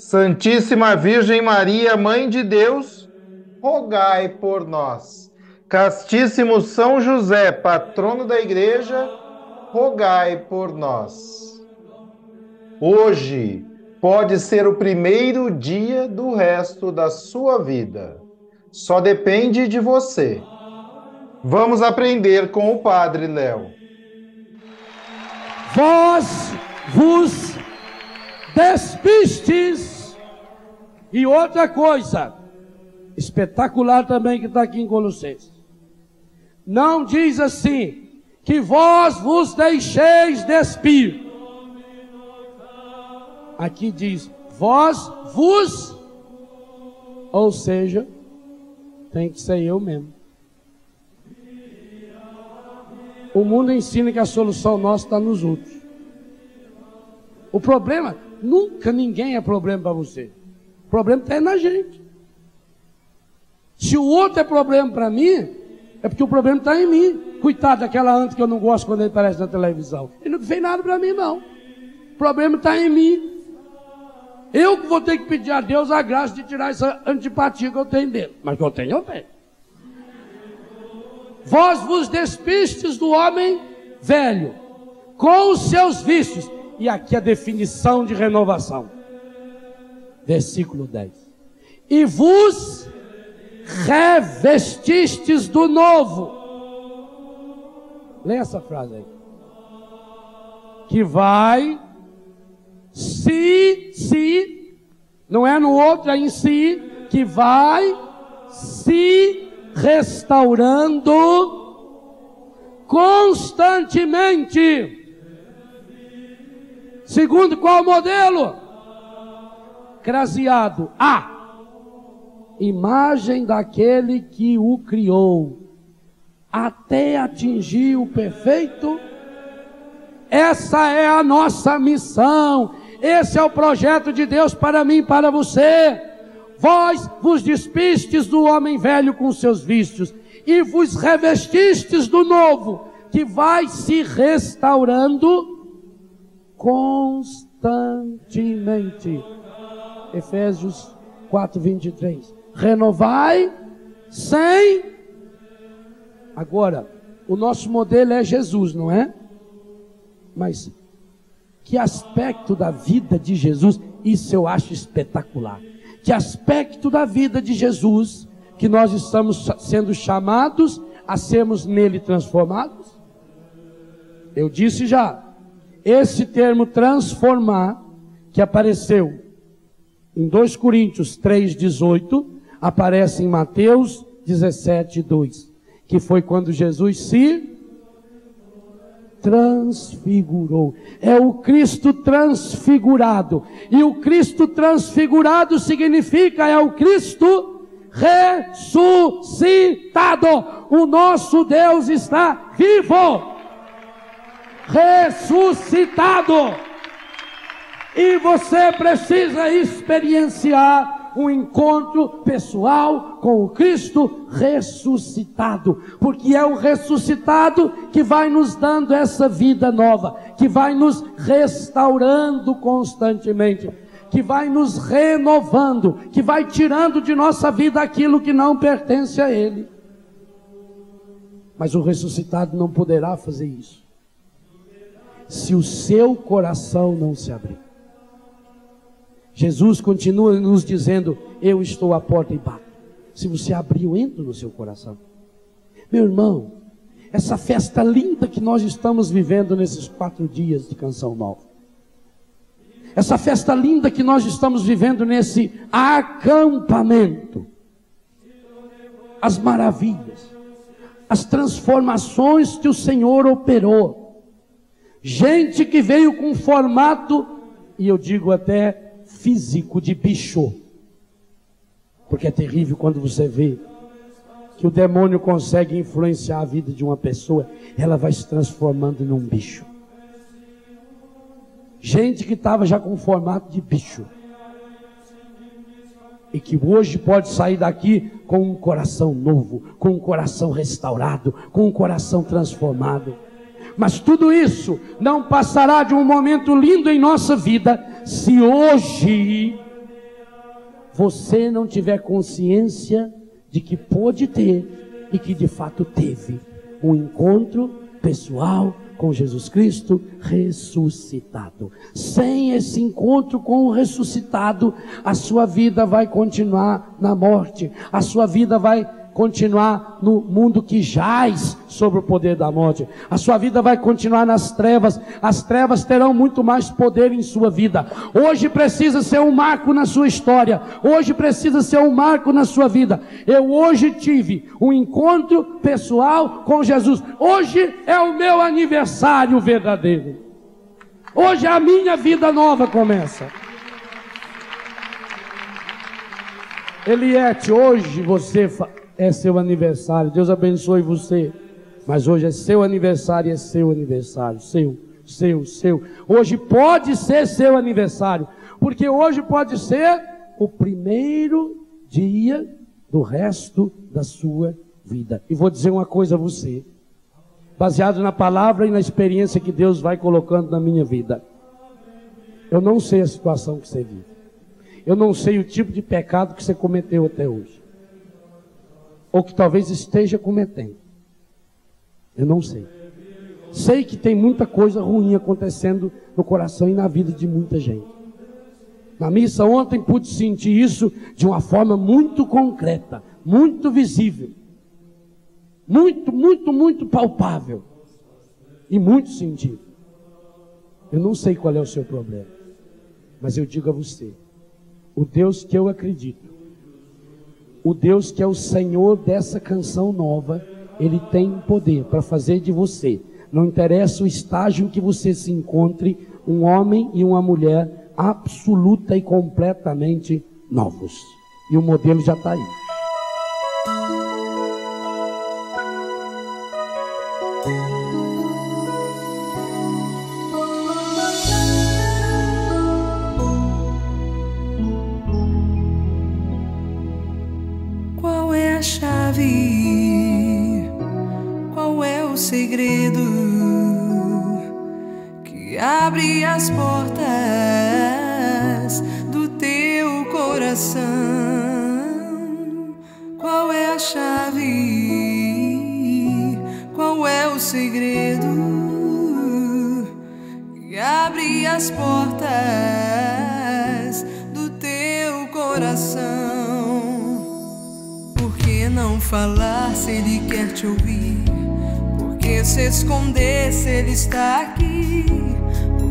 Santíssima Virgem Maria, Mãe de Deus, rogai por nós. Castíssimo São José, patrono da Igreja, rogai por nós. Hoje pode ser o primeiro dia do resto da sua vida. Só depende de você. Vamos aprender com o Padre Léo. Vós vos despistes. E outra coisa, espetacular também que está aqui em Colossenses. Não diz assim, que vós vos deixeis despir. Aqui diz, vós vos, ou seja, tem que ser eu mesmo. O mundo ensina que a solução nossa está nos outros. O problema, nunca ninguém é problema para você. O problema está na gente. Se o outro é problema para mim, é porque o problema está em mim. Coitado daquela anta que eu não gosto quando ele aparece na televisão. Ele não fez nada para mim, não. O problema está em mim. Eu vou ter que pedir a Deus a graça de tirar essa antipatia que eu tenho dele. Mas que eu tenho, eu tenho. Vós vos despistes do homem velho, com os seus vícios. E aqui a definição de renovação. Versículo 10. E vos revestistes do novo. Lê essa frase aí. Que vai se, se, não é no outro, é em si, que vai se restaurando constantemente. Segundo qual modelo? Craseado. A. Imagem daquele que o criou, até atingir o perfeito. Essa é a nossa missão. Esse é o projeto de Deus para mim e para você. Vós vos despistes do homem velho com seus vícios e vos revestistes do novo, que vai se restaurando constantemente. Efésios 4, 23. Renovai sem. Agora, o nosso modelo é Jesus, não é? Mas que aspecto da vida de Jesus, isso eu acho espetacular que aspecto da vida de Jesus que nós estamos sendo chamados a sermos nele transformados? Eu disse já, esse termo transformar, que apareceu em 2 Coríntios 3,18, aparece em Mateus 17, 2, que foi quando Jesus se transfigurou. É o Cristo transfigurado. E o Cristo transfigurado significa é o Cristo ressuscitado. O nosso Deus está vivo. Ressuscitado. E você precisa experienciar um encontro pessoal com o Cristo ressuscitado, porque é o ressuscitado que vai nos dando essa vida nova, que vai nos restaurando constantemente, que vai nos renovando, que vai tirando de nossa vida aquilo que não pertence a Ele. Mas o ressuscitado não poderá fazer isso se o seu coração não se abrir. Jesus continua nos dizendo: Eu estou à porta e bato. Se você abrir, eu entro no seu coração. Meu irmão, essa festa linda que nós estamos vivendo nesses quatro dias de canção nova. Essa festa linda que nós estamos vivendo nesse acampamento. As maravilhas, as transformações que o Senhor operou. Gente que veio com formato, e eu digo até físico, de bicho. Porque é terrível quando você vê que o demônio consegue influenciar a vida de uma pessoa, ela vai se transformando num bicho. Gente que estava já com formato de bicho. E que hoje pode sair daqui com um coração novo, com um coração restaurado, com um coração transformado. Mas tudo isso não passará de um momento lindo em nossa vida se hoje você não tiver consciência de que pôde ter e que de fato teve um encontro pessoal com Jesus Cristo ressuscitado. Sem esse encontro com o ressuscitado, a sua vida vai continuar na morte, a sua vida vai continuar no mundo que jaz sobre o poder da morte. A sua vida vai continuar nas trevas. As trevas terão muito mais poder em sua vida. Hoje precisa ser um marco na sua história. Hoje precisa ser um marco na sua vida. Eu hoje tive um encontro pessoal com Jesus. Hoje é o meu aniversário verdadeiro. Hoje a minha vida nova começa. Eliette, hoje você é seu aniversário. Deus abençoe você. Mas hoje é seu aniversário, é seu aniversário. Seu, seu, seu. Hoje pode ser seu aniversário. Porque hoje pode ser o primeiro dia do resto da sua vida. E vou dizer uma coisa a você. Baseado na palavra e na experiência que Deus vai colocando na minha vida. Eu não sei a situação que você vive. Eu não sei o tipo de pecado que você cometeu até hoje ou que talvez esteja cometendo. Eu não sei. Sei que tem muita coisa ruim acontecendo no coração e na vida de muita gente. Na missa ontem pude sentir isso de uma forma muito concreta, muito visível, muito, muito, muito palpável e muito sentido. Eu não sei qual é o seu problema, mas eu digo a você: o Deus que eu acredito o Deus que é o Senhor dessa canção nova, ele tem poder para fazer de você, não interessa o estágio em que você se encontre, um homem e uma mulher absoluta e completamente novos. E o modelo já está aí. As portas do teu coração. Qual é a chave? Qual é o segredo que abre as portas do teu coração? Por que não falar se ele quer te ouvir? Por que se esconder se ele está aqui?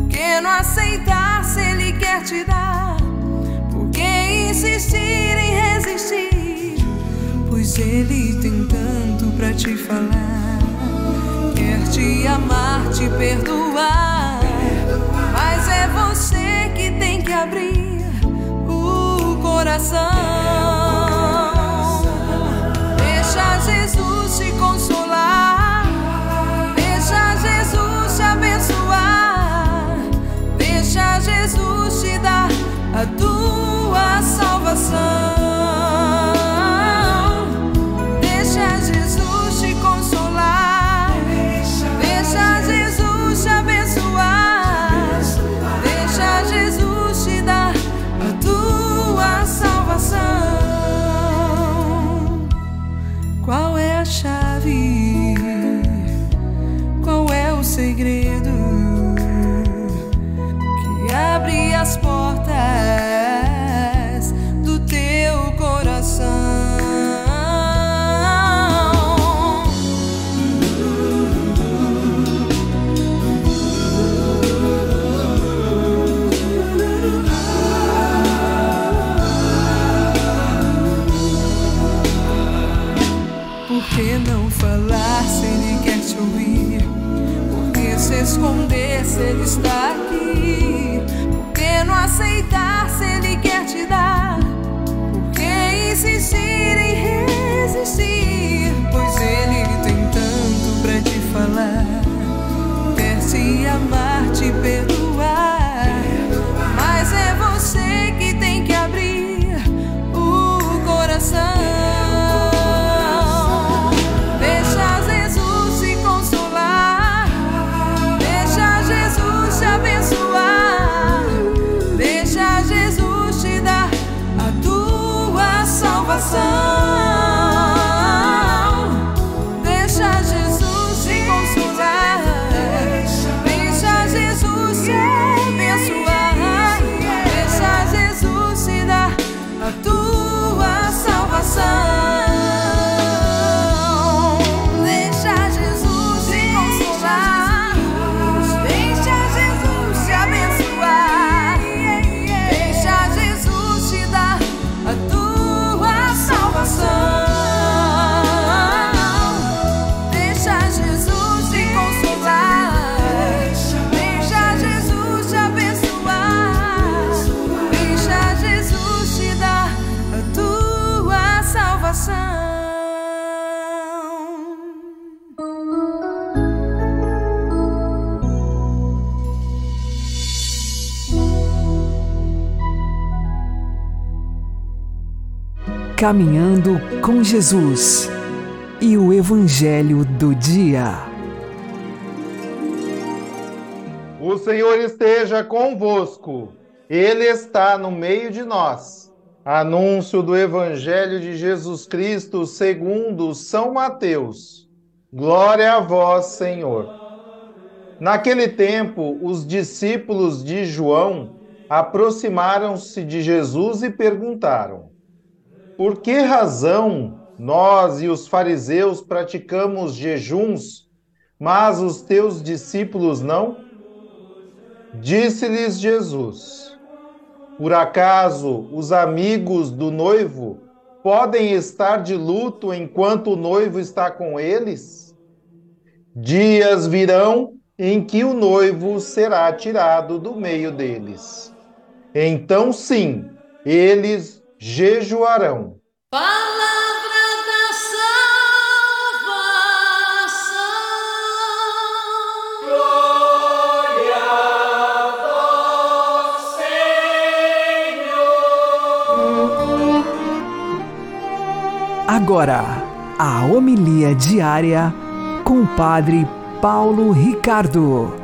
que não aceitar se Ele quer te dar? Por que insistir em resistir? Pois Ele tem tanto para te falar. Quer te amar, te perdoar. Mas é você que tem que abrir o coração. Deixa Jesus te consolar. Caminhando com Jesus e o Evangelho do Dia. O Senhor esteja convosco, Ele está no meio de nós. Anúncio do Evangelho de Jesus Cristo segundo São Mateus. Glória a vós, Senhor. Naquele tempo, os discípulos de João aproximaram-se de Jesus e perguntaram: Por que razão nós e os fariseus praticamos jejuns, mas os teus discípulos não? Disse-lhes Jesus: Por acaso os amigos do noivo podem estar de luto enquanto o noivo está com eles? Dias virão em que o noivo será tirado do meio deles. Então, sim, eles jejuarão. Palavra da salvação. Glória a vós, Senhor. Agora, a homilia diária com o Padre Paulo Ricardo.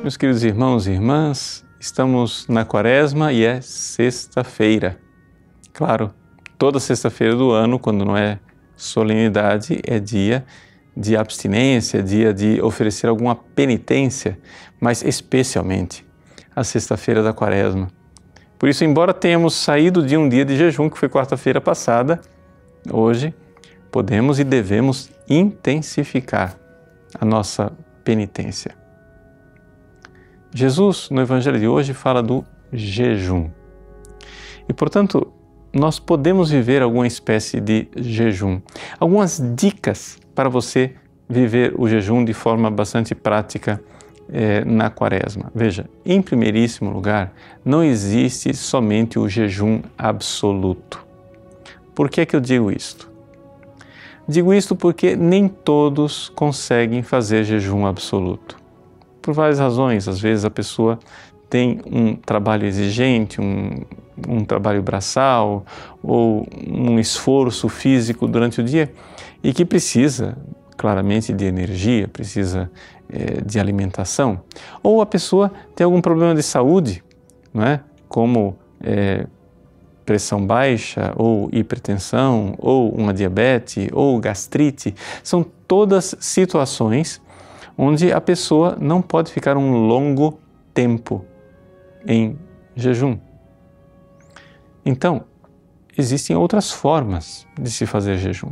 Meus queridos irmãos e irmãs, estamos na quaresma e é sexta-feira. Claro, toda sexta-feira do ano, quando não é solenidade, é dia de abstinência, dia de oferecer alguma penitência, mas especialmente a sexta-feira da quaresma. Por isso, embora tenhamos saído de um dia de jejum, que foi quarta-feira passada, hoje podemos e devemos intensificar a nossa penitência. Jesus, no Evangelho de hoje, fala do jejum. E, portanto, nós podemos viver alguma espécie de jejum. Algumas dicas para você viver o jejum de forma bastante prática eh, na quaresma. Veja, em primeiríssimo lugar, não existe somente o jejum absoluto. Por que, é que eu digo isto? Digo isto porque nem todos conseguem fazer jejum absoluto por várias razões. Às vezes a pessoa tem um trabalho exigente, um, um trabalho braçal ou um esforço físico durante o dia e que precisa claramente de energia, precisa é, de alimentação. Ou a pessoa tem algum problema de saúde, não é? como é, pressão baixa, ou hipertensão, ou uma diabetes, ou gastrite. São todas situações onde a pessoa não pode ficar um longo tempo em jejum. Então, existem outras formas de se fazer jejum.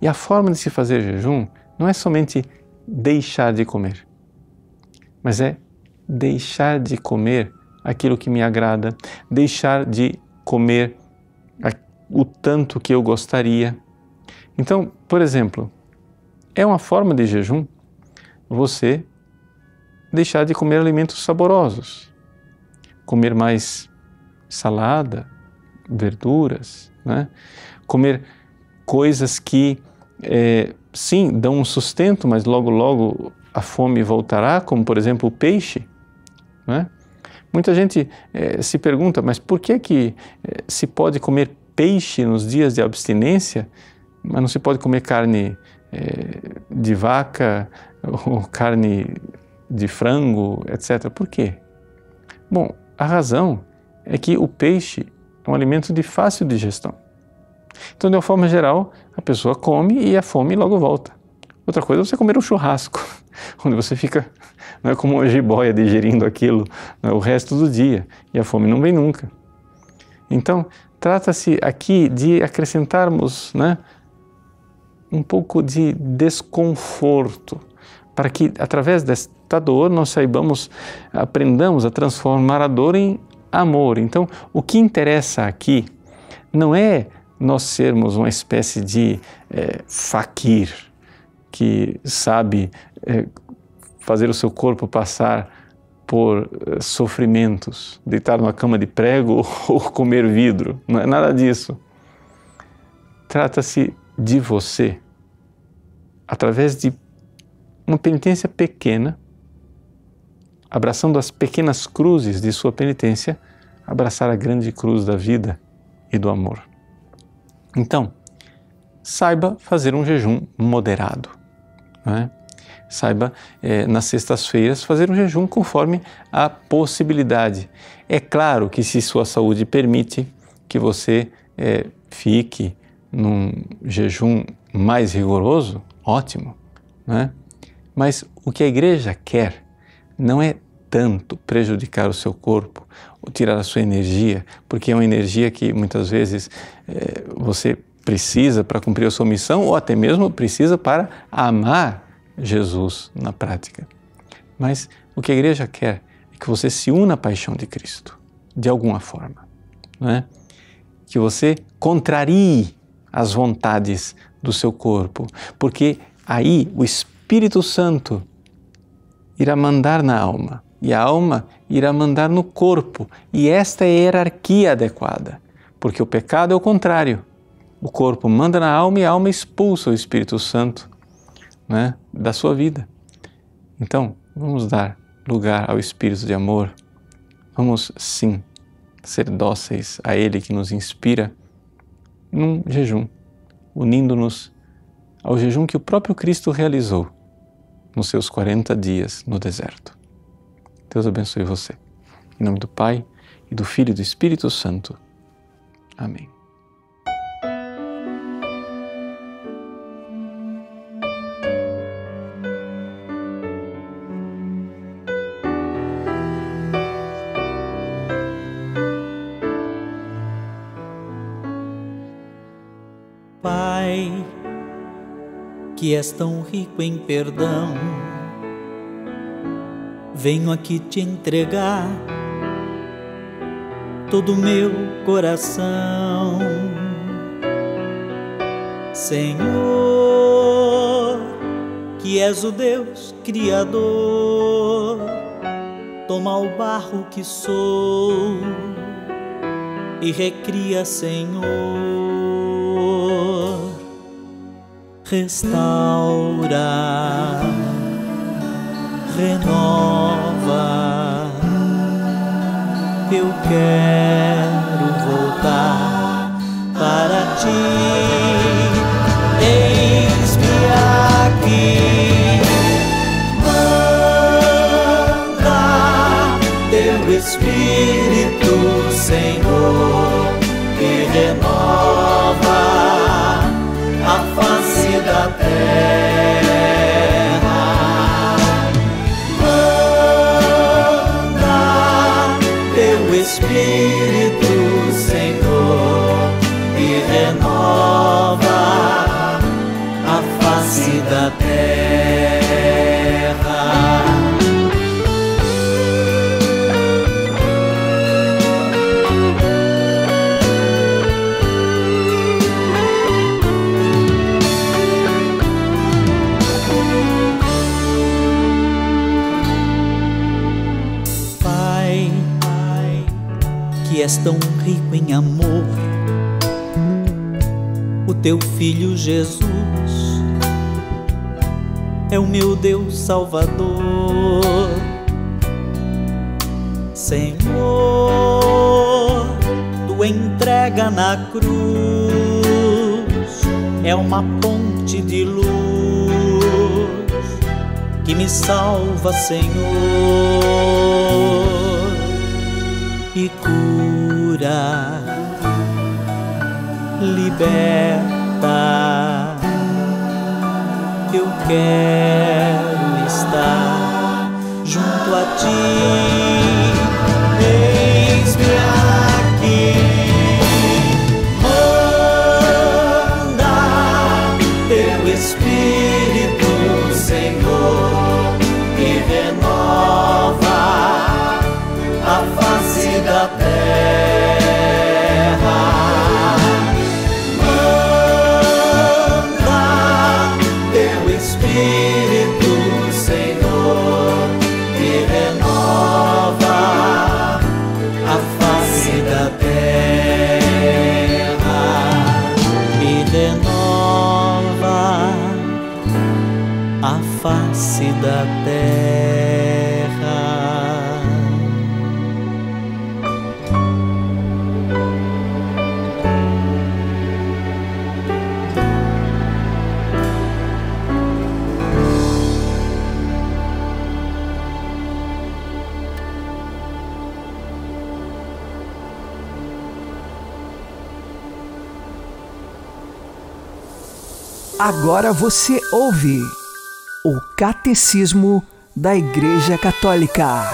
E a forma de se fazer jejum não é somente deixar de comer, mas é deixar de comer aquilo que me agrada, deixar de comer o tanto que eu gostaria. Então, por exemplo, é uma forma de jejum você deixar de comer alimentos saborosos, comer mais salada, verduras, né? comer coisas que, é, sim, dão um sustento, mas logo, logo a fome voltará, como por exemplo o peixe. Né? Muita gente é, se pergunta, mas por que, que é, se pode comer peixe nos dias de abstinência, mas não se pode comer carne é, de vaca, ou carne de frango, etc. Por quê? Bom, a razão é que o peixe é um alimento de fácil digestão. Então, de uma forma geral, a pessoa come e a fome logo volta. Outra coisa é você comer um churrasco, onde você fica não é como uma jiboia digerindo aquilo é, o resto do dia e a fome não vem nunca. Então, trata-se aqui de acrescentarmos né, um pouco de desconforto para que através desta dor nós saibamos, aprendamos a transformar a dor em amor. Então, o que interessa aqui não é nós sermos uma espécie de é, faquir que sabe é, fazer o seu corpo passar por é, sofrimentos, deitar numa cama de prego ou comer vidro. Não é nada disso. Trata-se de você, através de uma penitência pequena, abraçando as pequenas cruzes de sua penitência, abraçar a grande cruz da vida e do amor. Então, saiba fazer um jejum moderado. Né? Saiba, é, nas sextas-feiras, fazer um jejum conforme a possibilidade. É claro que, se sua saúde permite que você é, fique num jejum mais rigoroso, ótimo, né? Mas o que a igreja quer não é tanto prejudicar o seu corpo ou tirar a sua energia, porque é uma energia que muitas vezes é, você precisa para cumprir a sua missão ou até mesmo precisa para amar Jesus na prática. Mas o que a igreja quer é que você se una à paixão de Cristo, de alguma forma. Não é? Que você contrarie as vontades do seu corpo, porque aí o Espírito Santo irá mandar na alma e a alma irá mandar no corpo, e esta é a hierarquia adequada, porque o pecado é o contrário. O corpo manda na alma e a alma expulsa o Espírito Santo né, da sua vida. Então, vamos dar lugar ao Espírito de amor. Vamos, sim, ser dóceis a Ele que nos inspira num jejum, unindo-nos ao jejum que o próprio Cristo realizou nos seus 40 dias no deserto. Deus abençoe você. Em nome do Pai, e do Filho e do Espírito Santo. Amém. Que és tão rico em perdão. Venho aqui te entregar todo o meu coração, Senhor, que és o Deus Criador. Toma o barro que sou e recria, Senhor restaura, renova. Eu quero voltar para ti. Eis-me aqui. Manda teu Espírito, terra. Manda teu Espírito, Senhor, e renova a face da terra. Em amor. O teu filho Jesus é o meu Deus Salvador. Senhor, tua entrega na cruz é uma ponte de luz que me salva, Senhor liberta. Eu quero estar junto a ti. Agora você ouve o Catecismo da Igreja Católica.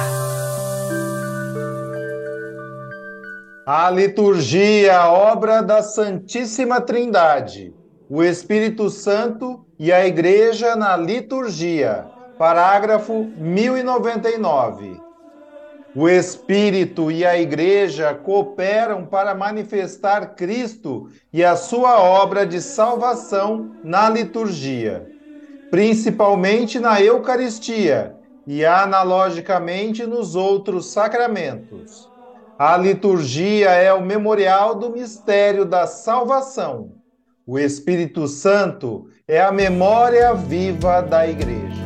A liturgia, obra da Santíssima Trindade, o Espírito Santo e a Igreja na liturgia. Parágrafo 1099. O Espírito e a Igreja cooperam para manifestar Cristo e a sua obra de salvação na liturgia, principalmente na Eucaristia e analogicamente nos outros sacramentos. A liturgia é o memorial do mistério da salvação. O Espírito Santo é a memória viva da Igreja.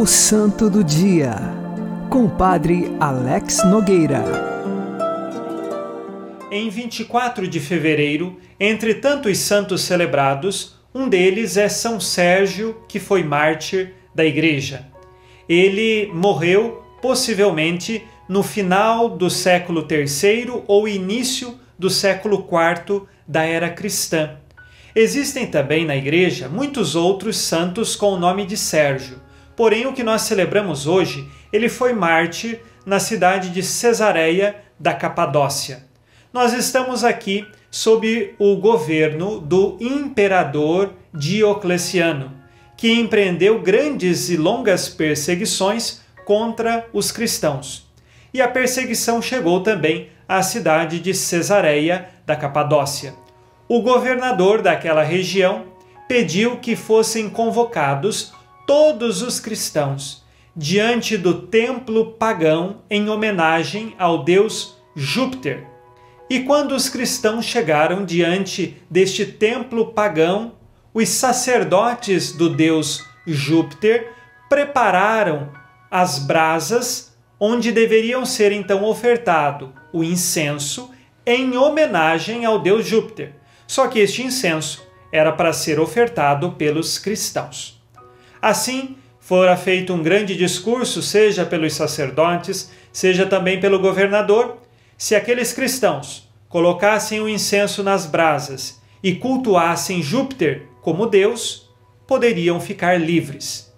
O Santo do Dia, com o Padre Alex Nogueira. Em 24 de fevereiro, entre tantos santos celebrados, um deles é São Sérgio, que foi mártir da Igreja. Ele morreu, possivelmente, no final do século III ou início do século IV da era cristã. Existem também na Igreja muitos outros santos com o nome de Sérgio Porém, o que nós celebramos hoje, ele foi mártir na cidade de Cesareia da Capadócia. Nós estamos aqui sob o governo do imperador Diocleciano, que empreendeu grandes e longas perseguições contra os cristãos. E a perseguição chegou também à cidade de Cesareia da Capadócia. O governador daquela região pediu que fossem convocados todos os cristãos diante do templo pagão em homenagem ao deus Júpiter. E quando os cristãos chegaram diante deste templo pagão, os sacerdotes do deus Júpiter prepararam as brasas onde deveriam ser então ofertado o incenso em homenagem ao deus Júpiter. Só que este incenso era para ser ofertado pelos cristãos. Assim, fora feito um grande discurso, seja pelos sacerdotes, seja também pelo governador, se aqueles cristãos colocassem o incenso nas brasas e cultuassem Júpiter como Deus, poderiam ficar livres.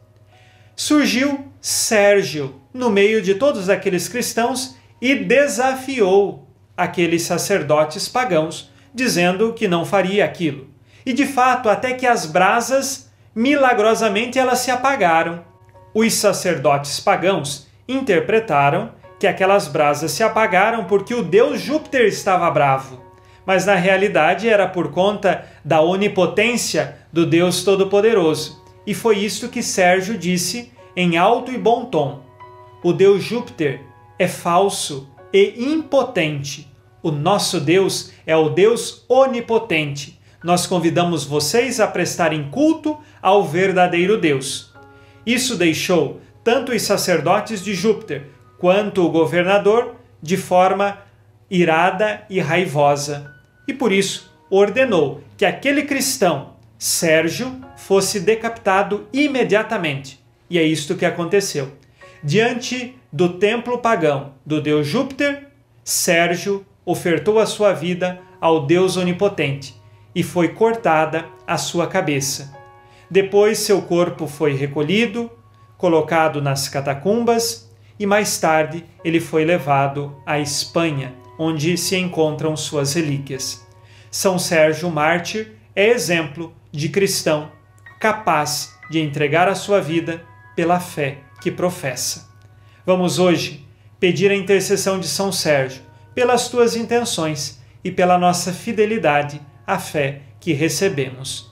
Surgiu Sérgio no meio de todos aqueles cristãos e desafiou aqueles sacerdotes pagãos, dizendo que não faria aquilo. E de fato, até que as brasas milagrosamente elas se apagaram. Os sacerdotes pagãos interpretaram que aquelas brasas se apagaram porque o deus Júpiter estava bravo, mas na realidade era por conta da onipotência do Deus Todo-Poderoso. E foi isto que Sérgio disse em alto e bom tom. O deus Júpiter é falso e impotente. O nosso Deus é o Deus onipotente nós convidamos vocês a prestarem culto ao verdadeiro Deus. Isso deixou tanto os sacerdotes de Júpiter quanto o governador de forma irada e raivosa. E por isso ordenou que aquele cristão, Sérgio, fosse decapitado imediatamente. E é isto que aconteceu. Diante do templo pagão do deus Júpiter, Sérgio ofertou a sua vida ao Deus onipotente e foi cortada a sua cabeça. Depois seu corpo foi recolhido, colocado nas catacumbas e mais tarde ele foi levado à Espanha, onde se encontram suas relíquias. São Sérgio Mártir é exemplo de cristão capaz de entregar a sua vida pela fé que professa. Vamos hoje pedir a intercessão de São Sérgio pelas tuas intenções e pela nossa fidelidade a fé que recebemos.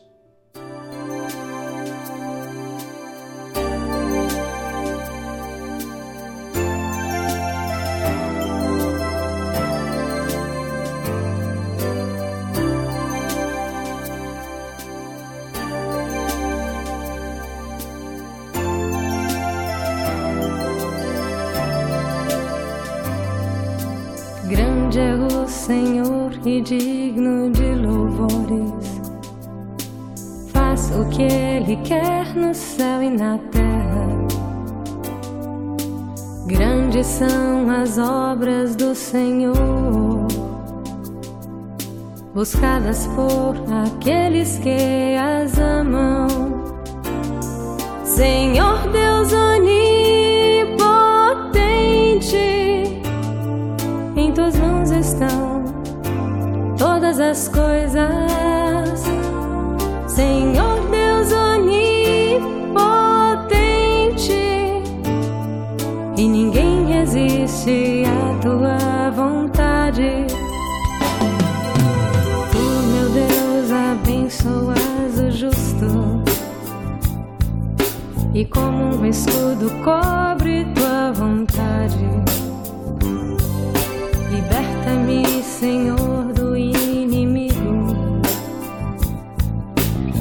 No céu e na terra. Grandes são as obras do Senhor, buscadas por aqueles que as amam. Senhor Deus onipotente, em tuas mãos estão todas as coisas. Senhor resiste à tua vontade. Tu, meu Deus, abençoas o justo e como um escudo cobre tua vontade. Liberta-me, Senhor, do inimigo.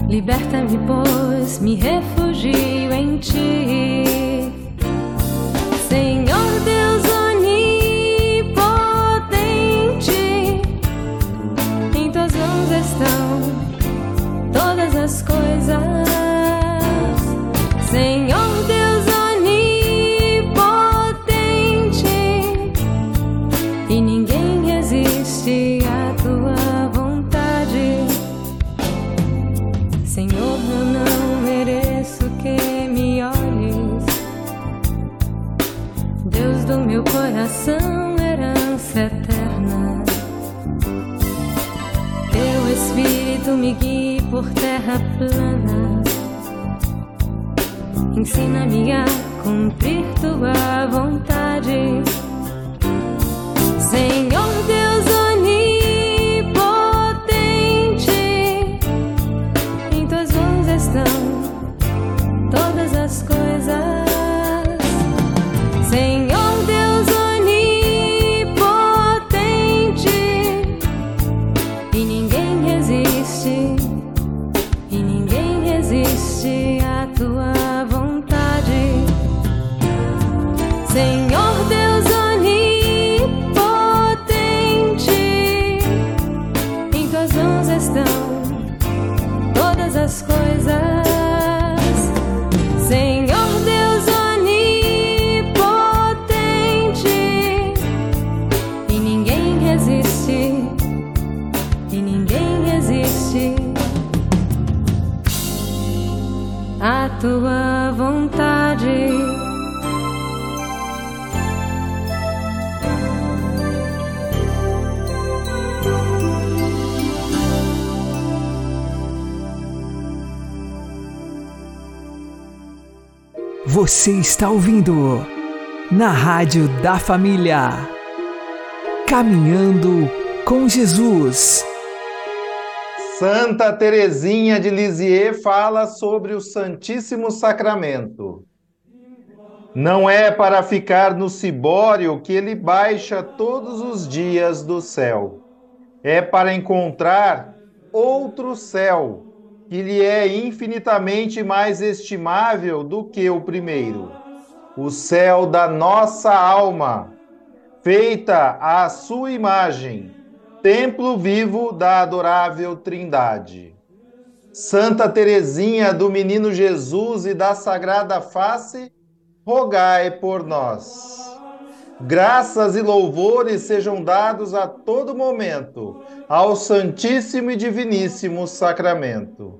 Liberta-me, pois me refugio em ti. As coisas. Terra plana. Ensina-me a cumprir tua vontade. Senhor Você está ouvindo na Rádio da Família. Caminhando com Jesus. Santa Teresinha de Lisieux fala sobre o Santíssimo Sacramento. Não é para ficar no cibório que ele baixa todos os dias do céu. É para encontrar outro céu, que lhe é infinitamente mais estimável do que o primeiro. O céu da nossa alma, feita à sua imagem, templo vivo da adorável Trindade. Santa Teresinha do Menino Jesus e da Sagrada Face, rogai por nós. Graças e louvores sejam dados a todo momento ao Santíssimo e Diviníssimo Sacramento.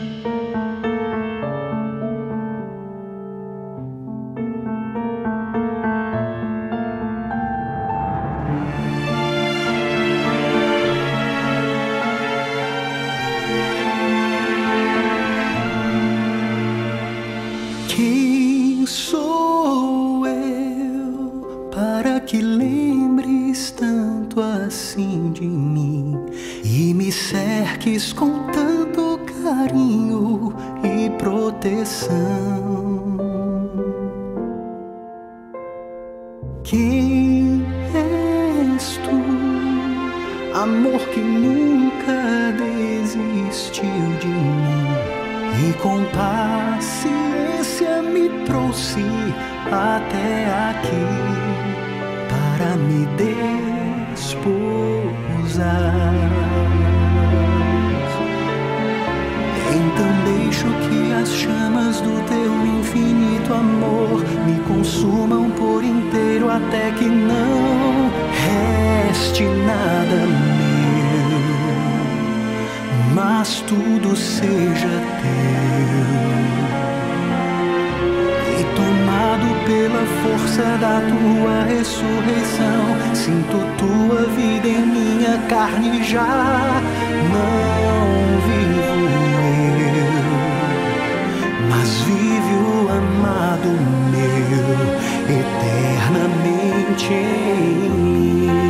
Cerques com tanto carinho e proteção? Quem és tu, amor que nunca desistiu de mim? E com paciência me trouxe até aqui para me desposar. Chamas do teu infinito amor me consumam por inteiro até que não reste nada meu mas tudo seja teu. E tomado pela força da tua ressurreição, sinto tua vida em minha carne já. Não meu eternamente em mim.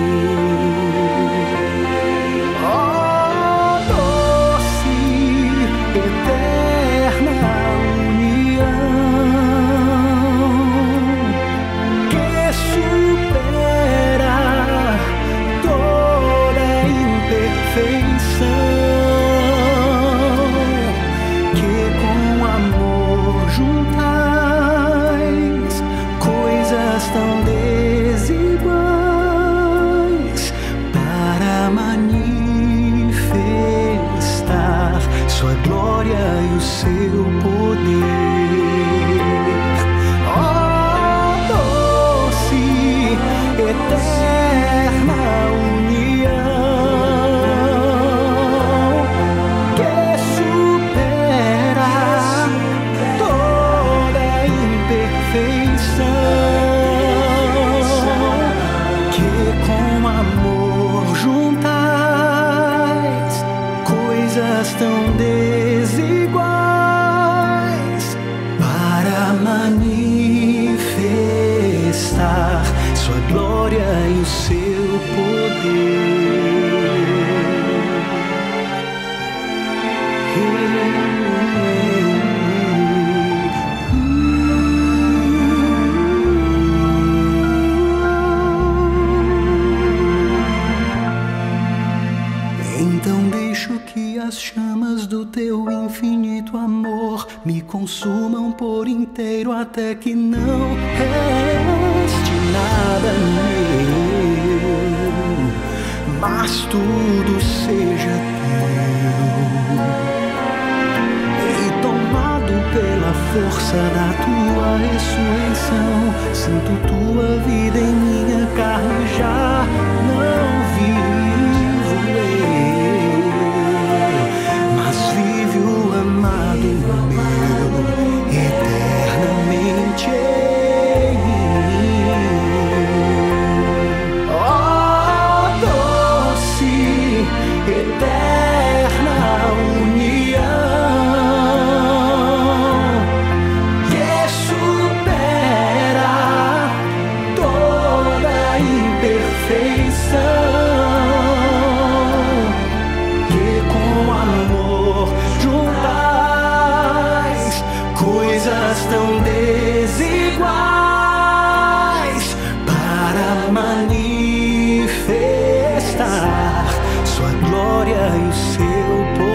inteiro até que não reste nada meu, mas tudo seja teu. E tomado pela força da tua ressurreição, sinto tua vida em minha carne já. sua glória e o seu poder.